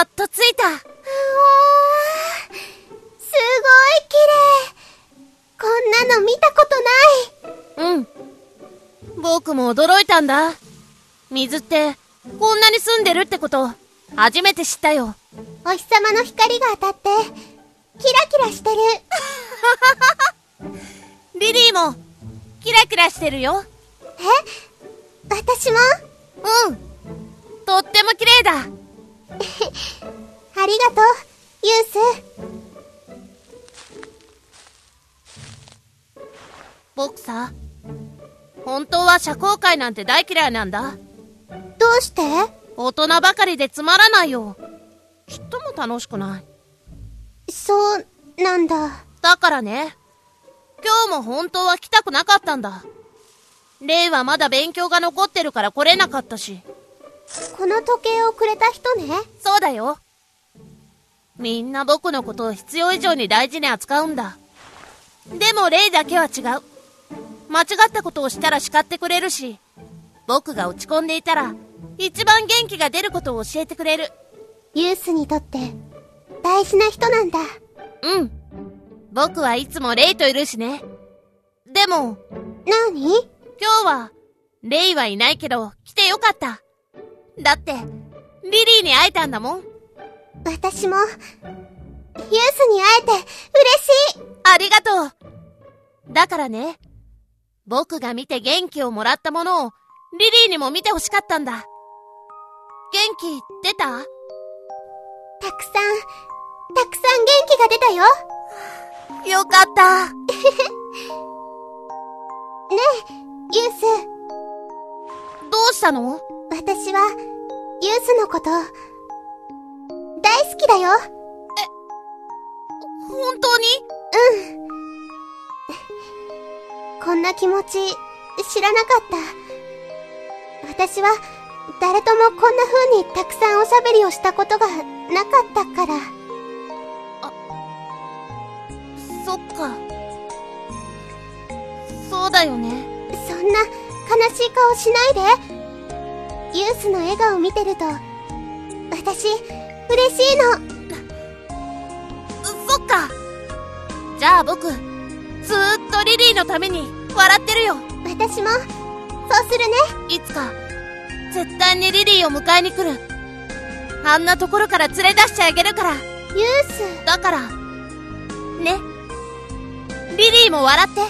やっと着いた。うわー、すごい綺麗。こんなの見たことない。うん。僕も驚いたんだ。水って、こんなに澄んでるってこと、初めて知ったよ。お日様の光が当たって、キラキラしてる。リリーも、キラキラしてるよ。え？私も？うん。とっても綺麗だ。ありがとう、ユース。僕さ、本当は社交界なんて大嫌いなんだ。どうして？大人ばかりでつまらないよ。ちっとも楽しくない。そうなんだ。だからね、今日も本当は来たくなかったんだ。レイはまだ勉強が残ってるから来れなかったし。この時計をくれた人ねそうだよ。みんな僕のことを必要以上に大事に扱うんだ。でもレイだけは違う。間違ったことをしたら叱ってくれるし、僕が落ち込んでいたら、一番元気が出ることを教えてくれる。ユースにとって、大事な人なんだ。うん。僕はいつもレイといるしね。でも、なに今日は、レイはいないけど、来てよかった。だって、リリーに会えたんだもん。私も、ユースに会えて、嬉しいありがとうだからね、僕が見て元気をもらったものを、リリーにも見てほしかったんだ。元気出た？たくさん、たくさん元気が出たよ。よかった。ねえ、ユース。どうしたの？私は、ユースのこと、大好きだよ。え、本当に？うん。こんな気持ち、知らなかった。私は、誰ともこんな風にたくさんおしゃべりをしたことがなかったから。あ、そっか。そうだよね。そんな悲しい顔しないで。ユースの笑顔見てると、私、嬉しいの。そっか。じゃあ僕、ずーっとリリーのために笑ってるよ。私も、そうするね。いつか、絶対にリリーを迎えに来る。あんなところから連れ出してあげるから。ユース。だから、ね。リリーも笑って。うん。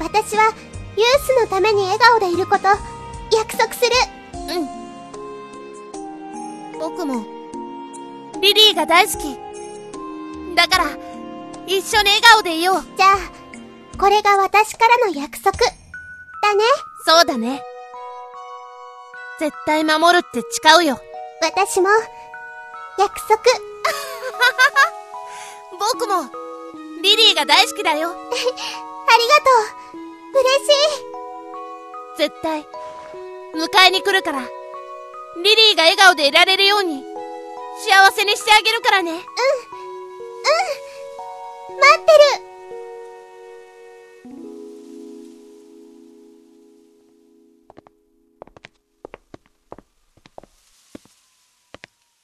私は、ユースのために笑顔でいること、約束する。うん。僕も、リリーが大好き。だから、一緒に笑顔でいよう。じゃあ、これが私からの約束。だね。そうだね。絶対守るって誓うよ。私も、約束。僕も、リリーが大好きだよ。ありがとう。嬉しい。絶対、迎えに来るから、リリーが笑顔でいられるように、幸せにしてあげるからね。うん。うん。待ってる。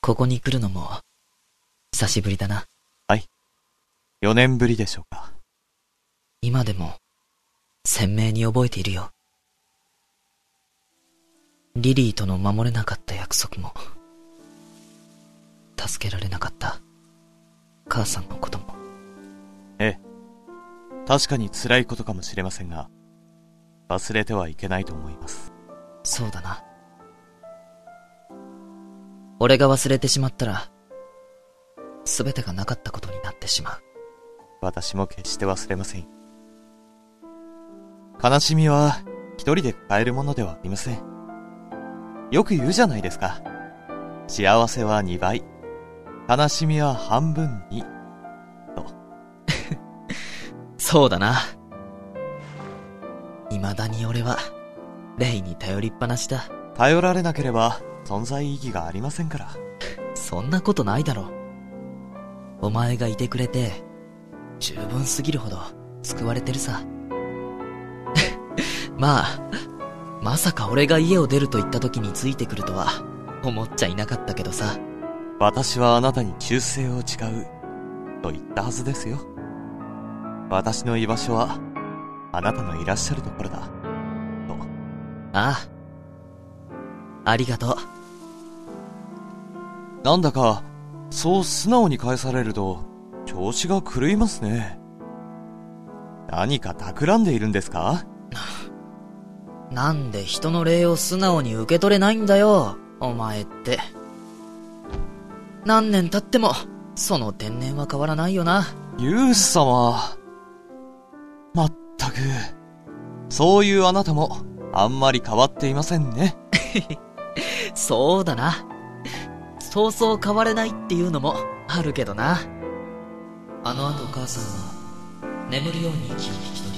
ここに来るのも、久しぶりだな。はい。4年ぶりでしょうか。今でも、鮮明に覚えているよ。リリーとの守れなかった約束も、助けられなかった母さんのことも。ええ。確かに辛いことかもしれませんが、忘れてはいけないと思います。そうだな。俺が忘れてしまったら、すべてがなかったことになってしまう。私も決して忘れません。悲しみは一人で抱えるものではありません。よく言うじゃないですか。幸せは二倍、悲しみは半分に、と。そうだな。未だに俺は、レイに頼りっぱなしだ。頼られなければ、存在意義がありませんから。そんなことないだろ。お前がいてくれて、十分すぎるほど救われてるさ。まあ、まさか俺が家を出ると言った時についてくるとは思っちゃいなかったけどさ。私はあなたに忠誠を誓う、と言ったはずですよ。私の居場所は、あなたのいらっしゃるところだ。と。ああ。ありがとう。なんだか、そう素直に返されると、調子が狂いますね。何か企んでいるんですか？なんで人の礼を素直に受け取れないんだよ、お前って。何年経っても、その天然は変わらないよな。ユース様。まったく、そういうあなたも、あんまり変わっていませんね。そうだな。そうそう変われないっていうのもあるけどな。あの後母さんは、眠るように息を引き取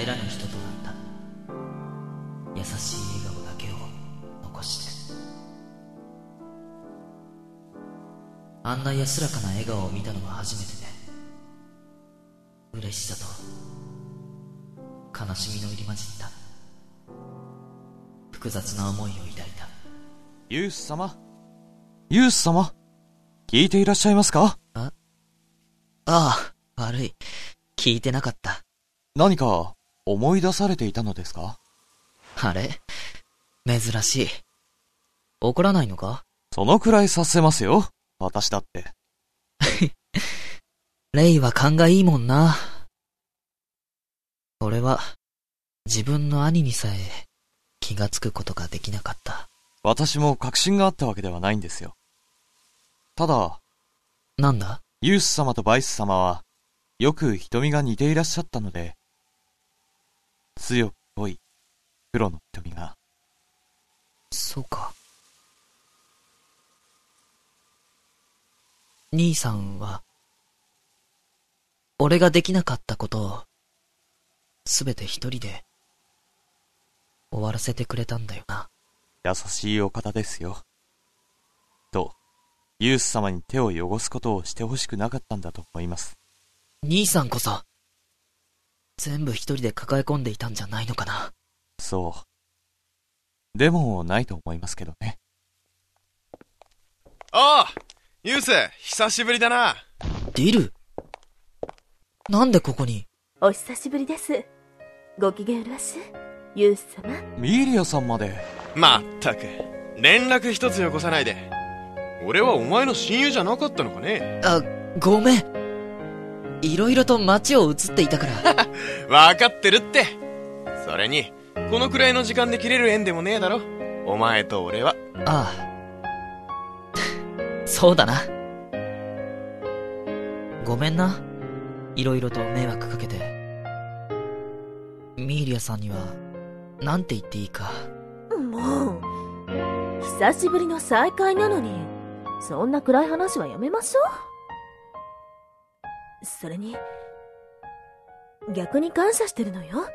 り、帰らぬ人。優しい笑顔だけを残して。あんな安らかな笑顔を見たのは初めてで、嬉しさと、悲しみの入り混じった、複雑な思いを抱いた。ユース様？ユース様？聞いていらっしゃいますか？ああ、悪い。聞いてなかった。何か、思い出されていたのですか？あれ？珍しい。怒らないのか？そのくらいさせますよ。私だって。レイは勘がいいもんな。俺は、自分の兄にさえ気がつくことができなかった。私も確信があったわけではないんですよ。ただ、なんだ？ユース様とバイス様は、よく瞳が似ていらっしゃったので、強く濃い黒の瞳が、そうか。兄さんは、俺ができなかったことを、すべて一人で、終わらせてくれたんだよな。優しいお方ですよ。と、ユース様に手を汚すことをしてほしくなかったんだと思います。兄さんこそ、全部一人で抱え込んでいたんじゃないのかな。そう。でも、ないと思いますけどね。ああユース、久しぶりだな。ディル？なんでここに？お久しぶりです。ご機嫌よろしユース様。ミーリアさんまで、まったく、連絡一つよこさないで。俺はお前の親友じゃなかったのかねあ、ごめん。いろいろと街を移っていたから。わかってるって。それに、このくらいの時間で切れる縁でもねえだろ。お前と俺は。ああ。そうだな。ごめんな。いろいろと迷惑かけて。ミーリアさんには、なんて言っていいか。もう、久しぶりの再会なのに、そんな暗い話はやめましょう。それに、逆に感謝してるのよ。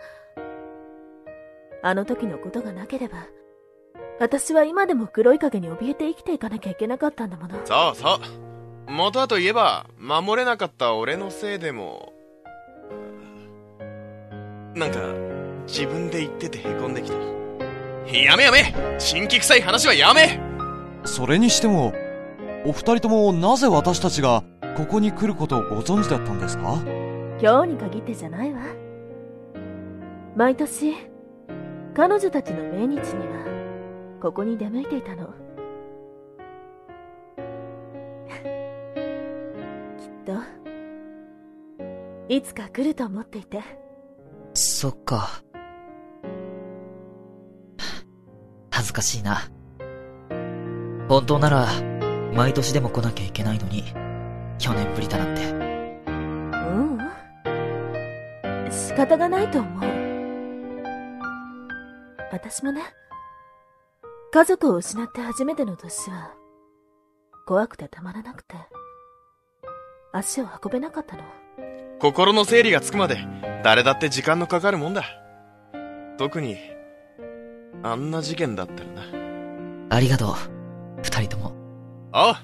あの時のことがなければ、私は今でも黒い影に怯えて生きていかなきゃいけなかったんだもの。そうそう。元はといえば、守れなかった俺のせいでも、なんか、自分で言ってて凹んできた。やめやめ新規臭い話はやめそれにしても、お二人ともなぜ私たちがここに来ることをご存知だったんですか？今日に限ってじゃないわ。毎年、彼女たちの命日には、ここに出向いていたの。きっと、いつか来ると思っていて。そっか。恥ずかしいな。本当なら、毎年でも来なきゃいけないのに、去年ぶりだなんて。うん。仕方がないと思う。私もね、家族を失って初めての年は、怖くてたまらなくて、足を運べなかったの。心の整理がつくまで、誰だって時間のかかるもんだ。特に、あんな事件だったらな。ありがとう。二人とも。ああ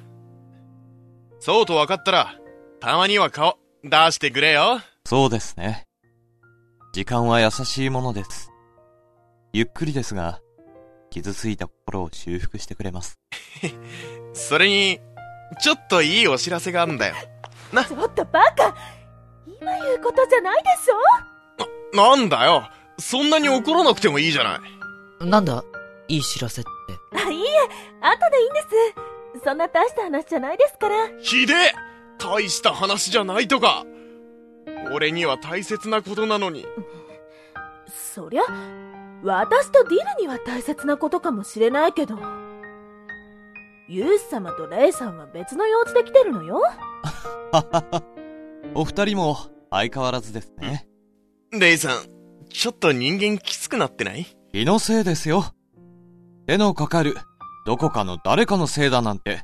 そうと分かったら、たまには顔、出してくれよ。そうですね。時間は優しいものです。ゆっくりですが、傷ついた心を修復してくれます。それに、ちょっといいお知らせがあるんだよ。な、ちょっとバカ今言うことじゃないでしょ？なんだよ。そんなに怒らなくてもいいじゃない。なんだ？いい知らせって。あ、いいえ、後でいいんです。そんな大した話じゃないですから。ひでえ大した話じゃないとか俺には大切なことなのに。そりゃ、私とディルには大切なことかもしれないけど、ユース様とレイさんは別の用事で来てるのよ。お二人も相変わらずですね。レイさん、ちょっと人間きつくなってない？気のせいですよ。手のかかる、どこかの誰かのせいだなんて、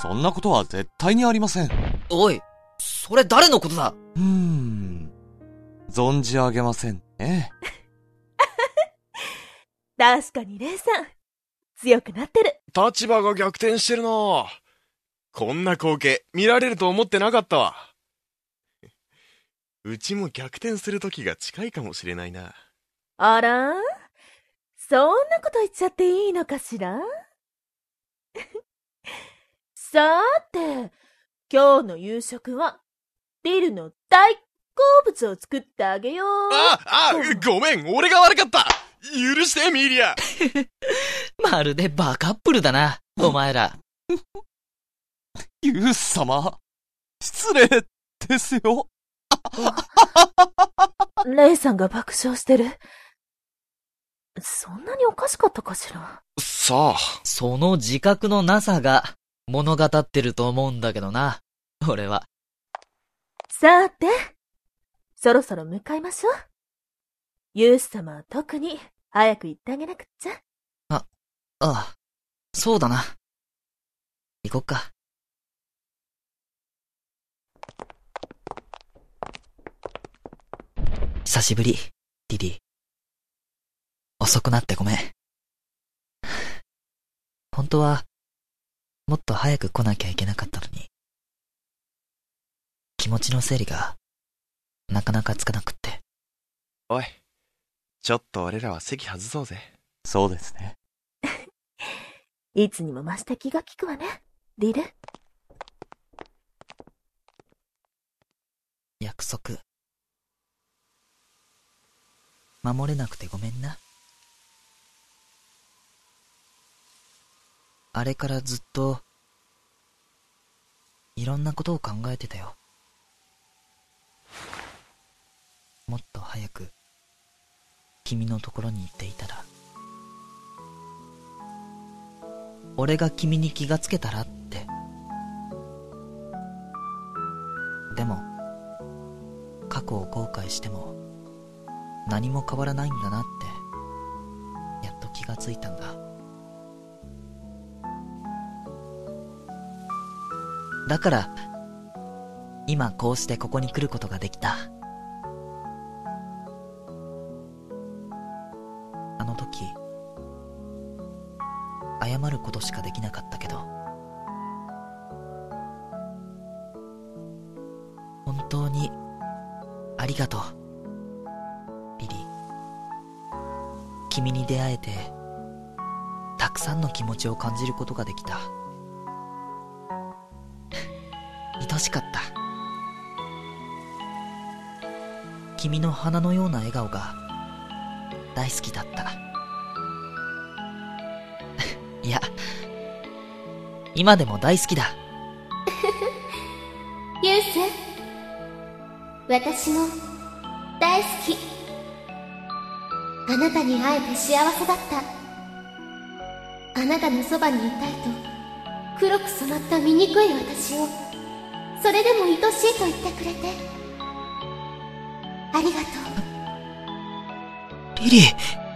そんなことは絶対にありません。うおい、それ誰のことだ？ーん。存じ上げませんね。確かにレイさん、強くなってる。立場が逆転してるなこんな光景見られると思ってなかったわ。うちも逆転する時が近いかもしれないな。あら？そんなこと言っちゃっていいのかしら？さーて、今日の夕食は、ディルの大好物を作ってあげよう。あ、あ、ごめん、俺が悪かった許して、ミリア まるでバカップルだな、お前ら。ユース様、失礼ですよ。レイさんが爆笑してる。そんなにおかしかったかしら？さあ、その自覚のなさが物語ってると思うんだけどな。俺は。さて、そろそろ向かいましょう。ユース様は特に早く行ってあげなくっちゃ。ああ、そうだな。行こっか。久しぶり、リリー。遅くなってごめん。本当は、もっと早く来なきゃいけなかったのに。気持ちの整理が、なかなかつかなくって。おい。ちょっと俺らは席外そうぜ。そうですね。いつにも増して気が利くわね、リル。約束。守れなくてごめんな。あれからずっと、いろんなことを考えてたよ。もっと早く、君のところに行っていたら。俺が君に気がつけたらって。でも、過去を後悔しても何も変わらないんだなってやっと気がついたんだだから今こうしてここに来ることができた謝ることしかできなかったけど本当にありがとう。リリー。君に出会えて、たくさんの気持ちを感じることができた。愛しかった。君の花のような笑顔が、大好きだった。いや、今でも大好きだ。ユース私も大好き。あなたに会えて幸せだった。あなたのそばにいたいと黒く染まった醜い私をそれでも愛しいと言ってくれて。ありがとう。リリー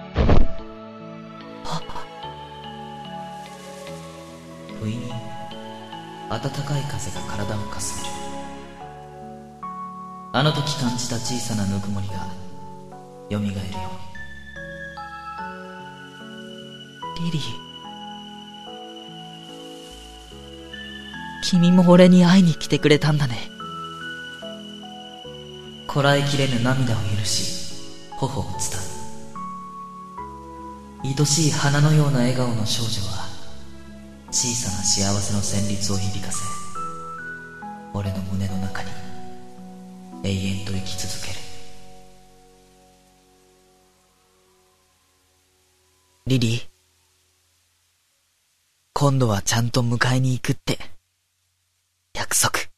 暖かい風が体をかすめる。あの時感じた小さなぬくもりが蘇るように。リリー君も俺に会いに来てくれたんだね。こらえきれぬ涙を許し頬を伝う愛しい花のような笑顔の少女は小さな幸せの旋律を響かせ俺の胸の中に永遠と生き続ける。リリー。今度はちゃんと迎えに行くって。約束。